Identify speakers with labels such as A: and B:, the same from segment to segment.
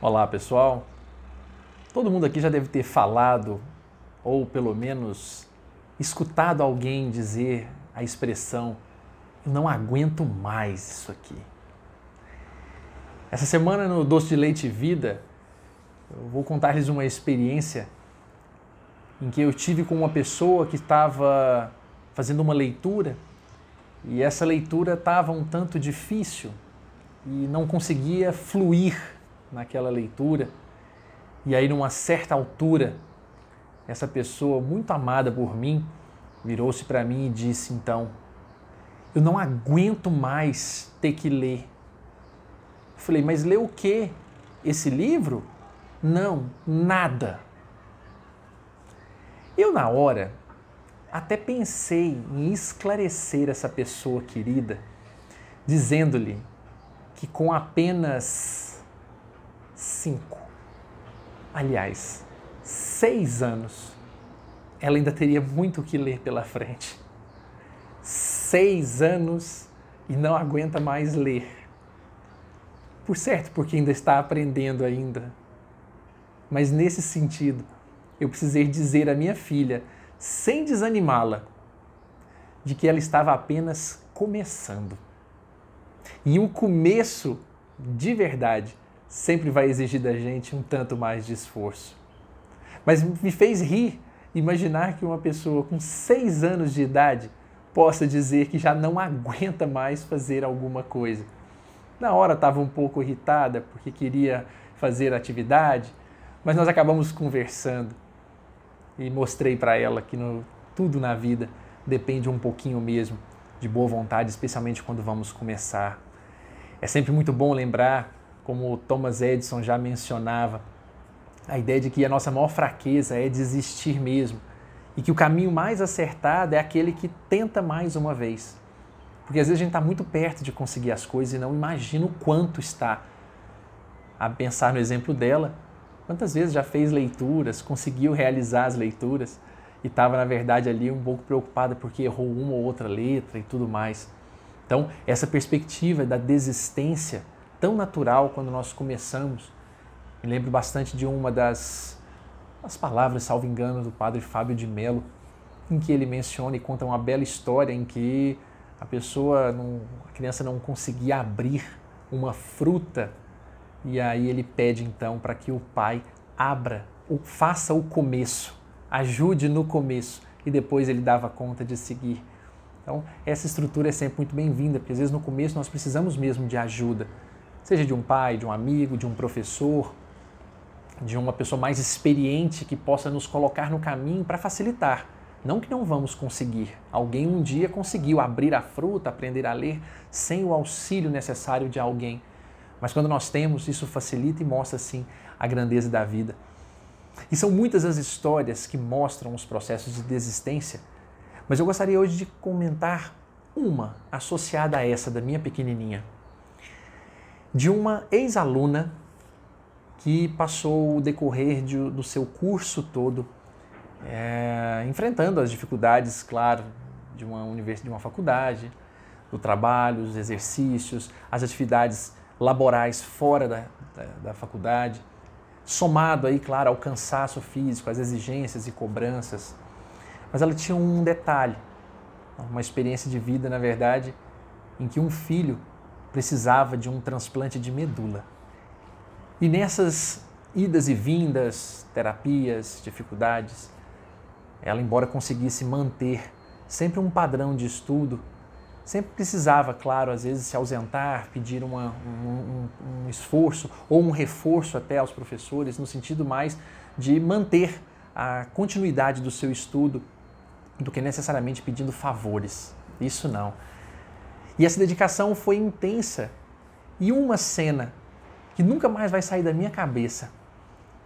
A: Olá pessoal, todo mundo aqui já deve ter falado ou pelo menos escutado alguém dizer a expressão eu não aguento mais isso aqui. Essa semana no Doce de Leite Vida eu vou contar-lhes uma experiência em que eu tive com uma pessoa que estava fazendo uma leitura e essa leitura estava um tanto difícil e não conseguia fluir naquela leitura. E aí, numa certa altura, essa pessoa muito amada por mim virou-se para mim e disse: Então, eu não aguento mais ter que ler. Eu falei: Mas ler o quê? Esse livro? Não, nada. Eu, na hora, até pensei em esclarecer essa pessoa querida, dizendo-lhe que com apenas cinco, aliás, seis anos, ela ainda teria muito o que ler pela frente. Seis anos e não aguenta mais ler. Por certo, porque ainda está aprendendo ainda. Mas nesse sentido, eu precisei dizer à minha filha, sem desanimá-la, de que ela estava apenas começando. E o começo, de verdade, sempre vai exigir da gente um tanto mais de esforço. Mas me fez rir imaginar que uma pessoa com seis anos de idade possa dizer que já não aguenta mais fazer alguma coisa. Na hora estava um pouco irritada porque queria fazer atividade, mas nós acabamos conversando e mostrei para ela que no, tudo na vida depende um pouquinho mesmo de boa vontade, especialmente quando vamos começar. É sempre muito bom lembrar como Thomas Edison já mencionava, a ideia de que a nossa maior fraqueza é desistir mesmo e que o caminho mais acertado é aquele que tenta mais uma vez. Porque às vezes a gente está muito perto de conseguir as coisas e não imagina o quanto está. A pensar no exemplo dela, quantas vezes já fez leituras, conseguiu realizar as leituras e estava, na verdade, ali um pouco preocupada porque errou uma ou outra letra e tudo mais. Então, essa perspectiva da desistência tão natural quando nós começamos. Me lembro bastante de uma das, das palavras, salvo engano, do padre Fábio de Mello, em que ele menciona e conta uma bela história em que a pessoa, não, a criança não conseguia abrir uma fruta e aí ele pede então para que o pai abra, faça o começo, ajude no começo e depois ele dava conta de seguir. Então, essa estrutura é sempre muito bem-vinda, porque às vezes no começo nós precisamos mesmo de ajuda seja de um pai, de um amigo, de um professor, de uma pessoa mais experiente que possa nos colocar no caminho para facilitar. Não que não vamos conseguir. Alguém um dia conseguiu abrir a fruta, aprender a ler sem o auxílio necessário de alguém. Mas quando nós temos, isso facilita e mostra sim a grandeza da vida. E são muitas as histórias que mostram os processos de desistência, mas eu gostaria hoje de comentar uma associada a essa da minha pequenininha de uma ex-aluna que passou o decorrer de, do seu curso todo é, enfrentando as dificuldades, claro, de uma universidade, de uma faculdade, do trabalho, os exercícios, as atividades laborais fora da, da, da faculdade, somado aí, claro, ao cansaço físico, às exigências e cobranças. Mas ela tinha um detalhe, uma experiência de vida, na verdade, em que um filho precisava de um transplante de medula. E nessas idas e vindas, terapias, dificuldades, ela, embora conseguisse manter sempre um padrão de estudo, sempre precisava, claro, às vezes se ausentar, pedir uma, um, um, um esforço ou um reforço até aos professores, no sentido mais de manter a continuidade do seu estudo do que necessariamente pedindo favores. Isso não. E essa dedicação foi intensa. E uma cena que nunca mais vai sair da minha cabeça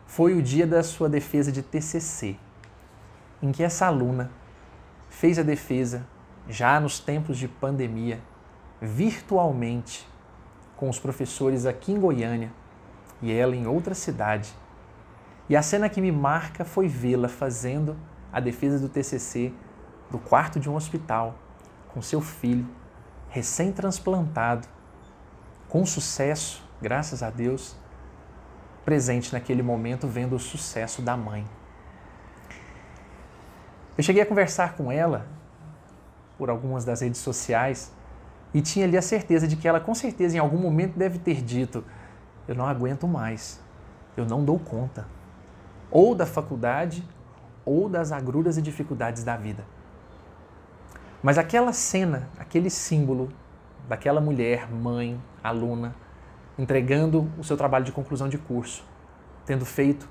A: foi o dia da sua defesa de TCC, em que essa aluna fez a defesa já nos tempos de pandemia, virtualmente, com os professores aqui em Goiânia e ela em outra cidade. E a cena que me marca foi vê-la fazendo a defesa do TCC do quarto de um hospital com seu filho recém-transplantado, com sucesso, graças a Deus, presente naquele momento vendo o sucesso da mãe. Eu cheguei a conversar com ela por algumas das redes sociais e tinha ali a certeza de que ela, com certeza, em algum momento deve ter dito: Eu não aguento mais, eu não dou conta. Ou da faculdade, ou das agruras e dificuldades da vida. Mas aquela cena, aquele símbolo daquela mulher, mãe, aluna, entregando o seu trabalho de conclusão de curso, tendo feito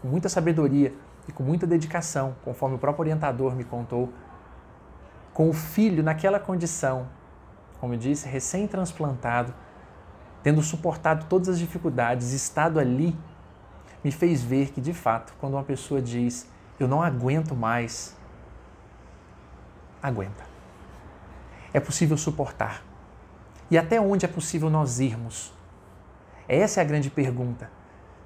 A: com muita sabedoria e com muita dedicação, conforme o próprio orientador me contou, com o filho naquela condição, como eu disse, recém-transplantado, tendo suportado todas as dificuldades, estado ali, me fez ver que, de fato, quando uma pessoa diz eu não aguento mais, aguenta. É possível suportar. E até onde é possível nós irmos? Essa é a grande pergunta.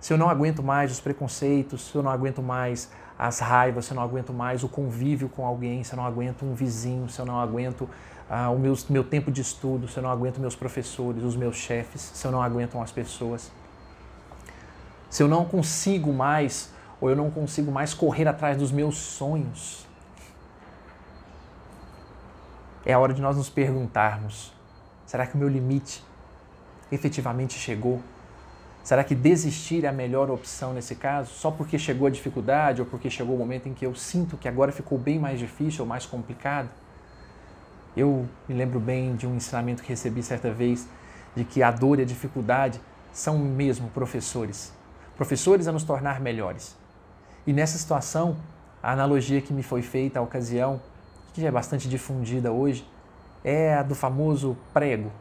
A: Se eu não aguento mais os preconceitos, se eu não aguento mais as raivas, se eu não aguento mais o convívio com alguém, se eu não aguento um vizinho, se eu não aguento ah, o meu, meu tempo de estudo, se eu não aguento meus professores, os meus chefes, se eu não aguento as pessoas. Se eu não consigo mais ou eu não consigo mais correr atrás dos meus sonhos. É a hora de nós nos perguntarmos: será que o meu limite efetivamente chegou? Será que desistir é a melhor opção nesse caso? Só porque chegou a dificuldade ou porque chegou o momento em que eu sinto que agora ficou bem mais difícil ou mais complicado? Eu me lembro bem de um ensinamento que recebi certa vez de que a dor e a dificuldade são mesmo professores professores a nos tornar melhores. E nessa situação, a analogia que me foi feita à ocasião, que é bastante difundida hoje, é a do famoso prego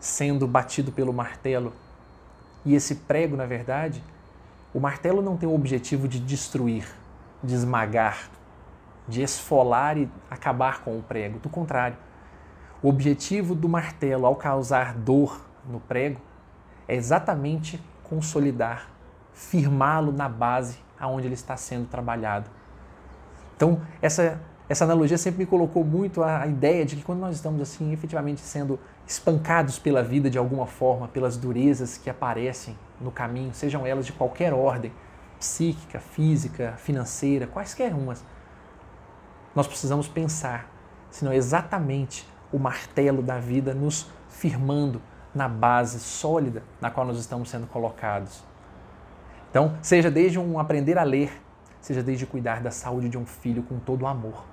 A: sendo batido pelo martelo. E esse prego, na verdade, o martelo não tem o objetivo de destruir, de esmagar, de esfolar e acabar com o prego. Do contrário, o objetivo do martelo ao causar dor no prego é exatamente consolidar, firmá-lo na base aonde ele está sendo trabalhado. Então, essa, essa analogia sempre me colocou muito a, a ideia de que quando nós estamos assim efetivamente sendo espancados pela vida de alguma forma, pelas durezas que aparecem no caminho, sejam elas de qualquer ordem, psíquica, física, financeira, quaisquer umas, nós precisamos pensar se não é exatamente o martelo da vida nos firmando na base sólida na qual nós estamos sendo colocados. Então, seja desde um aprender a ler, seja desde cuidar da saúde de um filho com todo o amor.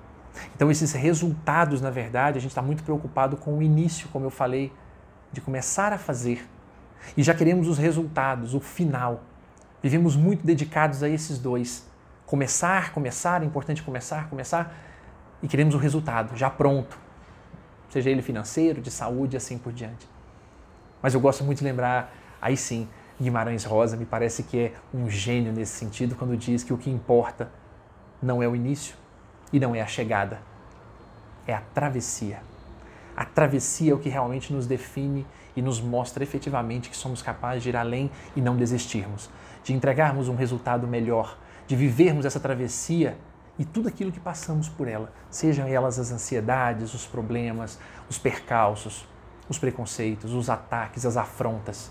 A: Então, esses resultados, na verdade, a gente está muito preocupado com o início, como eu falei, de começar a fazer. E já queremos os resultados, o final. Vivemos muito dedicados a esses dois. Começar, começar, é importante começar, começar, e queremos o resultado já pronto, seja ele financeiro, de saúde, assim por diante. Mas eu gosto muito de lembrar, aí sim, Guimarães Rosa me parece que é um gênio nesse sentido quando diz que o que importa não é o início e não é a chegada, é a travessia. A travessia é o que realmente nos define e nos mostra efetivamente que somos capazes de ir além e não desistirmos, de entregarmos um resultado melhor, de vivermos essa travessia e tudo aquilo que passamos por ela, sejam elas as ansiedades, os problemas, os percalços, os preconceitos, os ataques, as afrontas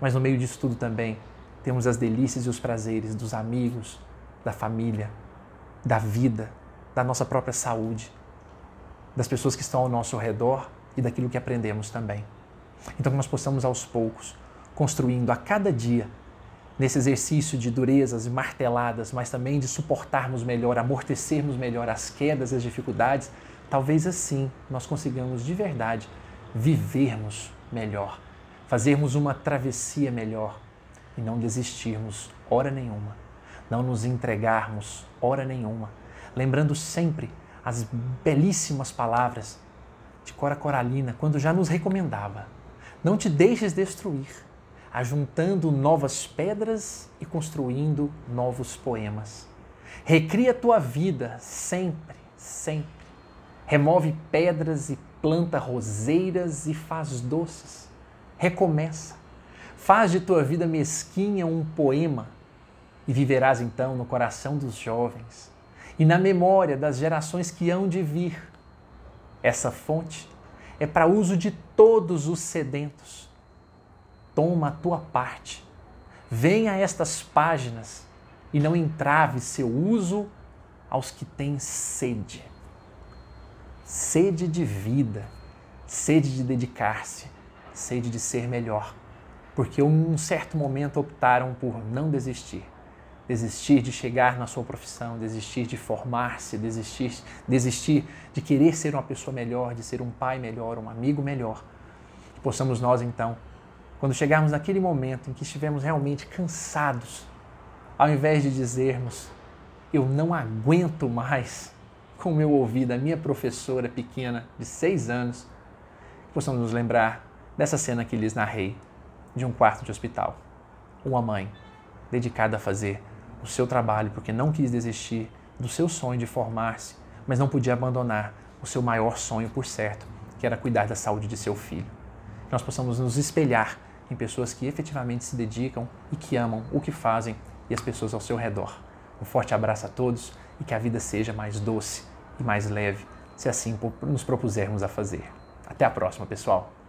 A: mas no meio disso tudo também temos as delícias e os prazeres dos amigos, da família, da vida, da nossa própria saúde, das pessoas que estão ao nosso redor e daquilo que aprendemos também. Então, que nós possamos aos poucos, construindo a cada dia, nesse exercício de durezas e marteladas, mas também de suportarmos melhor, amortecermos melhor as quedas e as dificuldades, talvez assim nós consigamos de verdade vivermos melhor fazermos uma travessia melhor e não desistirmos hora nenhuma, não nos entregarmos hora nenhuma, lembrando sempre as belíssimas palavras de Cora Coralina quando já nos recomendava: não te deixes destruir, ajuntando novas pedras e construindo novos poemas. Recria tua vida sempre, sempre. Remove pedras e planta roseiras e faz doces recomeça. Faz de tua vida mesquinha um poema e viverás então no coração dos jovens e na memória das gerações que hão de vir. Essa fonte é para uso de todos os sedentos. Toma a tua parte, Venha a estas páginas e não entrave seu uso aos que têm sede. Sede de vida, sede de dedicar-se, sede de ser melhor, porque em um certo momento optaram por não desistir. Desistir de chegar na sua profissão, desistir de formar-se, desistir, desistir de querer ser uma pessoa melhor, de ser um pai melhor, um amigo melhor. Que possamos nós então quando chegarmos naquele momento em que estivermos realmente cansados, ao invés de dizermos, eu não aguento mais, como eu ouvi da minha professora pequena de seis anos, possamos nos lembrar dessa cena que lhes narrei, de um quarto de hospital. Uma mãe dedicada a fazer o seu trabalho porque não quis desistir do seu sonho de formar-se, mas não podia abandonar o seu maior sonho por certo, que era cuidar da saúde de seu filho. Que nós possamos nos espelhar em pessoas que efetivamente se dedicam e que amam o que fazem e as pessoas ao seu redor. Um forte abraço a todos e que a vida seja mais doce e mais leve, se assim nos propusermos a fazer. Até a próxima, pessoal!